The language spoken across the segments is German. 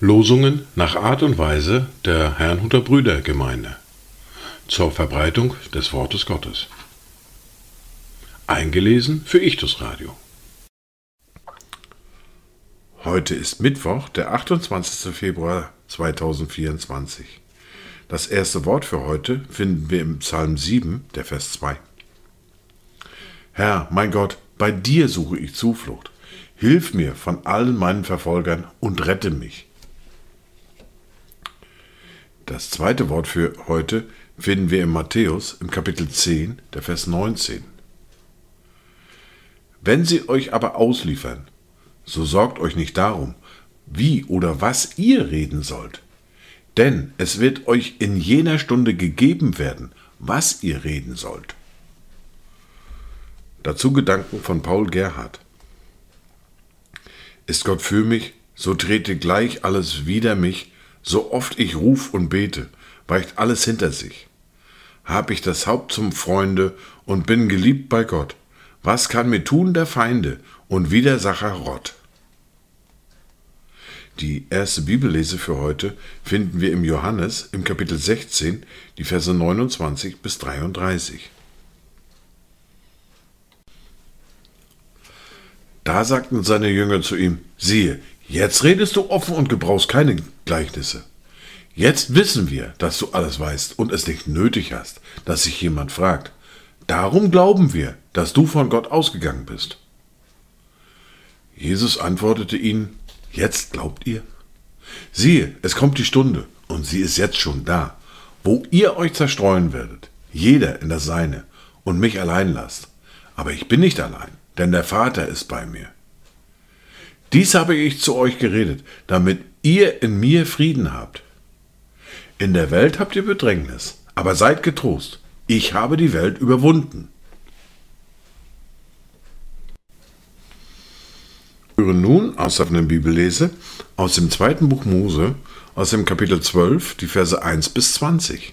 Losungen nach Art und Weise der Herrnhuter Brüdergemeinde zur Verbreitung des Wortes Gottes. Eingelesen für Ichtus Radio. Heute ist Mittwoch, der 28. Februar 2024. Das erste Wort für heute finden wir im Psalm 7, der Vers 2. Herr, mein Gott, bei dir suche ich Zuflucht. Hilf mir von allen meinen Verfolgern und rette mich. Das zweite Wort für heute finden wir in Matthäus im Kapitel 10, der Vers 19. Wenn sie euch aber ausliefern, so sorgt euch nicht darum, wie oder was ihr reden sollt. Denn es wird euch in jener Stunde gegeben werden, was ihr reden sollt. Dazu Gedanken von Paul Gerhard. Ist Gott für mich, so trete gleich alles wider mich, so oft ich ruf und bete, weicht alles hinter sich. Hab ich das Haupt zum Freunde und bin geliebt bei Gott. Was kann mir tun der Feinde und Widersacher Rott? Die erste Bibellese für heute finden wir im Johannes im Kapitel 16, die Verse 29 bis 33. Da sagten seine Jünger zu ihm, siehe, Jetzt redest du offen und gebrauchst keine Gleichnisse. Jetzt wissen wir, dass du alles weißt und es nicht nötig hast, dass sich jemand fragt. Darum glauben wir, dass du von Gott ausgegangen bist. Jesus antwortete ihnen, Jetzt glaubt ihr? Siehe, es kommt die Stunde, und sie ist jetzt schon da, wo ihr euch zerstreuen werdet, jeder in das Seine, und mich allein lasst. Aber ich bin nicht allein, denn der Vater ist bei mir. Dies habe ich zu euch geredet, damit ihr in mir Frieden habt. In der Welt habt ihr Bedrängnis, aber seid getrost, ich habe die Welt überwunden. Wir hören nun aus einer Bibellese aus dem zweiten Buch Mose, aus dem Kapitel 12, die Verse 1 bis 20.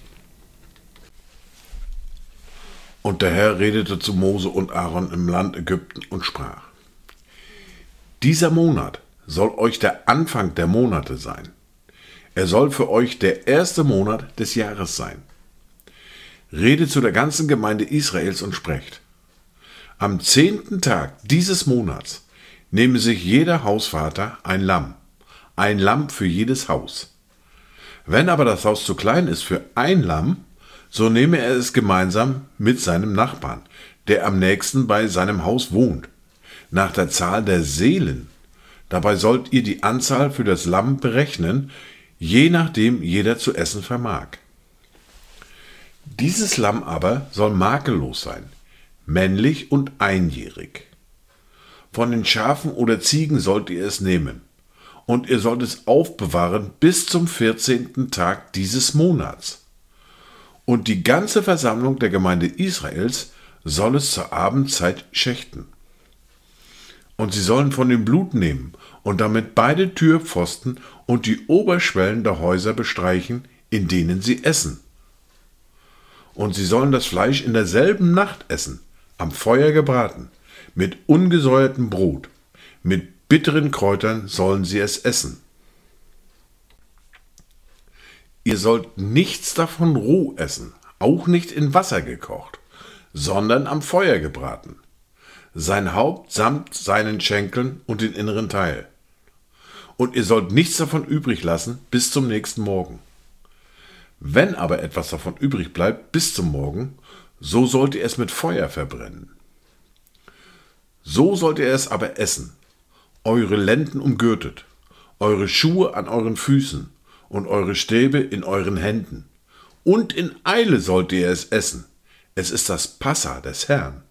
Und der Herr redete zu Mose und Aaron im Land Ägypten und sprach: dieser Monat soll euch der Anfang der Monate sein. Er soll für euch der erste Monat des Jahres sein. Redet zu der ganzen Gemeinde Israels und sprecht. Am zehnten Tag dieses Monats nehme sich jeder Hausvater ein Lamm, ein Lamm für jedes Haus. Wenn aber das Haus zu klein ist für ein Lamm, so nehme er es gemeinsam mit seinem Nachbarn, der am nächsten bei seinem Haus wohnt nach der Zahl der Seelen. Dabei sollt ihr die Anzahl für das Lamm berechnen, je nachdem jeder zu essen vermag. Dieses Lamm aber soll makellos sein, männlich und einjährig. Von den Schafen oder Ziegen sollt ihr es nehmen, und ihr sollt es aufbewahren bis zum vierzehnten Tag dieses Monats. Und die ganze Versammlung der Gemeinde Israels soll es zur Abendzeit schächten. Und sie sollen von dem Blut nehmen und damit beide Türpfosten und die Oberschwellen der Häuser bestreichen, in denen sie essen. Und sie sollen das Fleisch in derselben Nacht essen, am Feuer gebraten, mit ungesäuertem Brot, mit bitteren Kräutern sollen sie es essen. Ihr sollt nichts davon roh essen, auch nicht in Wasser gekocht, sondern am Feuer gebraten sein Haupt samt seinen Schenkeln und den inneren Teil. Und ihr sollt nichts davon übrig lassen bis zum nächsten Morgen. Wenn aber etwas davon übrig bleibt bis zum Morgen, so sollt ihr es mit Feuer verbrennen. So sollt ihr es aber essen, eure Lenden umgürtet, eure Schuhe an euren Füßen und eure Stäbe in euren Händen. Und in Eile sollt ihr es essen. Es ist das Passa des Herrn.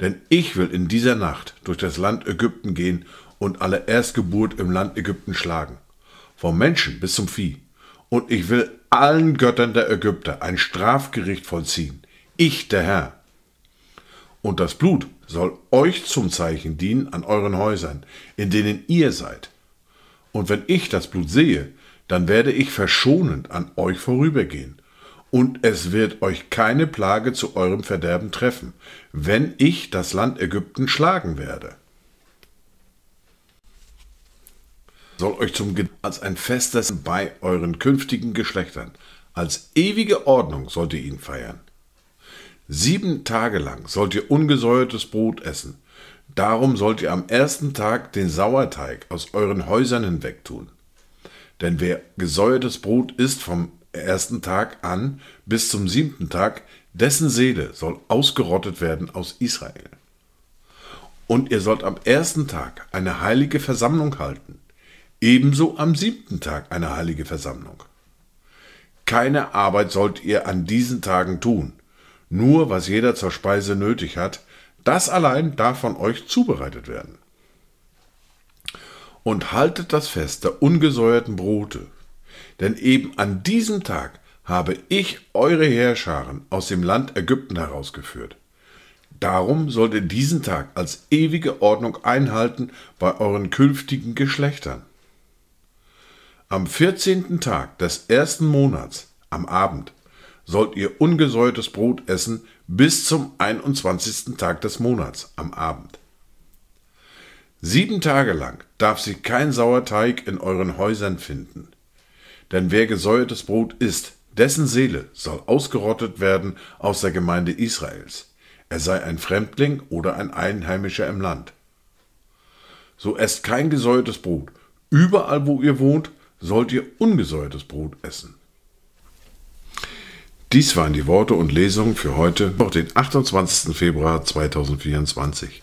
Denn ich will in dieser Nacht durch das Land Ägypten gehen und alle Erstgeburt im Land Ägypten schlagen, vom Menschen bis zum Vieh. Und ich will allen Göttern der Ägypter ein Strafgericht vollziehen. Ich, der Herr. Und das Blut soll euch zum Zeichen dienen an euren Häusern, in denen ihr seid. Und wenn ich das Blut sehe, dann werde ich verschonend an euch vorübergehen. und es wird euch keine Plage zu eurem Verderben treffen, wenn ich das Land Ägypten schlagen werde. Soll euch zum als ein Festes bei euren künftigen Geschlechtern, als ewige Ordnung sollt ihr ihn feiern. Sieben Tage lang sollt ihr ungesäuertes Brot essen, darum sollt ihr am ersten Tag den Sauerteig aus euren Häusern hinwegtun. Denn wer gesäuertes Brot isst vom ersten Tag an bis zum siebten Tag, dessen Seele soll ausgerottet werden aus Israel. Und ihr sollt am ersten Tag eine heilige Versammlung halten, ebenso am siebten Tag eine heilige Versammlung. Keine Arbeit sollt ihr an diesen Tagen tun, nur was jeder zur Speise nötig hat, das allein darf von euch zubereitet werden. Und haltet das Fest der ungesäuerten Brote, denn eben an diesem Tag habe ich eure Heerscharen aus dem Land Ägypten herausgeführt. Darum sollt ihr diesen Tag als ewige Ordnung einhalten bei euren künftigen Geschlechtern. Am vierzehnten Tag des ersten Monats, am Abend, sollt ihr ungesäuertes Brot essen bis zum einundzwanzigsten Tag des Monats, am Abend. Sieben Tage lang darf sich kein Sauerteig in euren Häusern finden. Denn wer gesäuertes Brot isst, dessen Seele soll ausgerottet werden aus der Gemeinde Israels. Er sei ein Fremdling oder ein Einheimischer im Land. So esst kein gesäuertes Brot. Überall, wo ihr wohnt, sollt ihr ungesäuertes Brot essen. Dies waren die Worte und Lesungen für heute, den 28. Februar 2024.